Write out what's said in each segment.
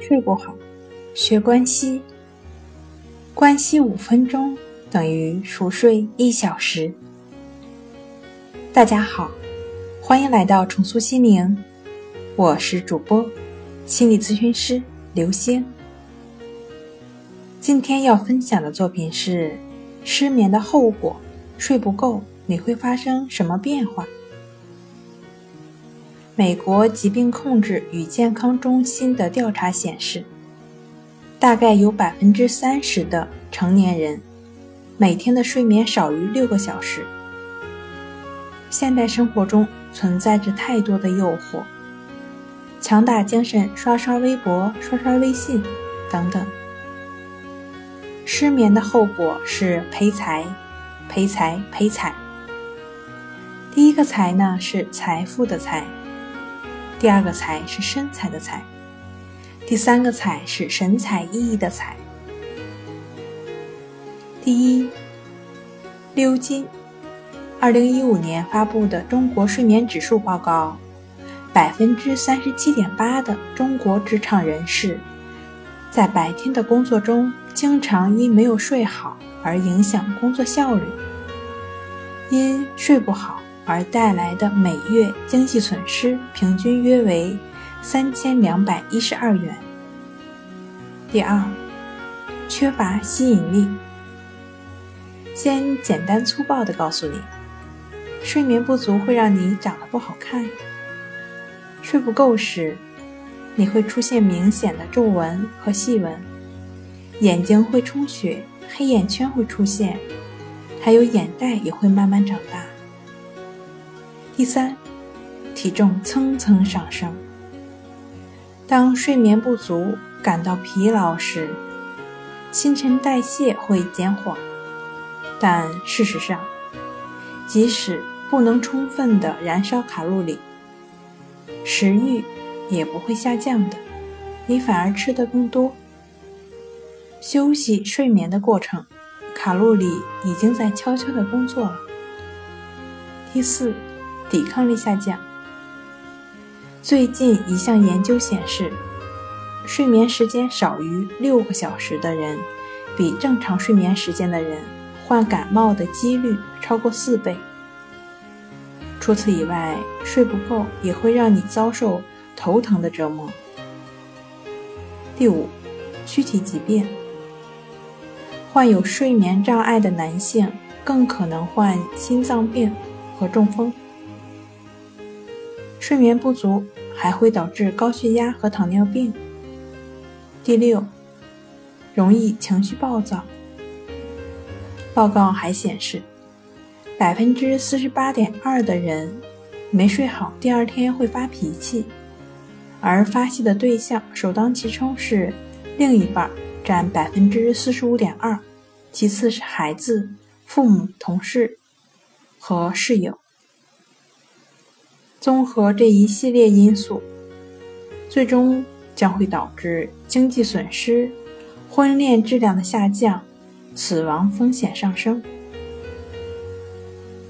睡不好，学关西。关西五分钟等于熟睡一小时。大家好，欢迎来到重塑心灵，我是主播心理咨询师刘星。今天要分享的作品是失眠的后果，睡不够你会发生什么变化？美国疾病控制与健康中心的调查显示，大概有百分之三十的成年人每天的睡眠少于六个小时。现代生活中存在着太多的诱惑，强打精神，刷刷微博、刷刷微信等等。失眠的后果是赔财、赔财、赔财。第一个财呢是财富的财。第二个财是身材的财，第三个财是神采奕奕的财。第一，鎏金。二零一五年发布的中国睡眠指数报告，百分之三十七点八的中国职场人士，在白天的工作中经常因没有睡好而影响工作效率，因睡不好。而带来的每月经济损失平均约为三千两百一十二元。第二，缺乏吸引力。先简单粗暴的告诉你，睡眠不足会让你长得不好看。睡不够时，你会出现明显的皱纹和细纹，眼睛会充血，黑眼圈会出现，还有眼袋也会慢慢长大。第三，体重蹭蹭上升。当睡眠不足、感到疲劳时，新陈代谢会减缓。但事实上，即使不能充分的燃烧卡路里，食欲也不会下降的，你反而吃得更多。休息、睡眠的过程，卡路里已经在悄悄的工作了。第四。抵抗力下降。最近一项研究显示，睡眠时间少于六个小时的人，比正常睡眠时间的人患感冒的几率超过四倍。除此以外，睡不够也会让你遭受头疼的折磨。第五，躯体疾病。患有睡眠障碍的男性更可能患心脏病和中风。睡眠不足还会导致高血压和糖尿病。第六，容易情绪暴躁。报告还显示，百分之四十八点二的人没睡好，第二天会发脾气，而发泄的对象首当其冲是另一半，占百分之四十五点二，其次是孩子、父母、同事和室友。综合这一系列因素，最终将会导致经济损失、婚恋质量的下降、死亡风险上升。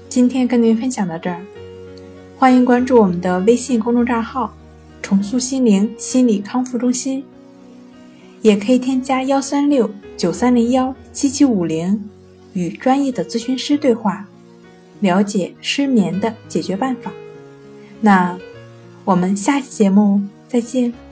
今天跟您分享到这儿，欢迎关注我们的微信公众账号“重塑心灵心理康复中心”，也可以添加幺三六九三零幺七七五零与专业的咨询师对话，了解失眠的解决办法。那我们下期节目再见。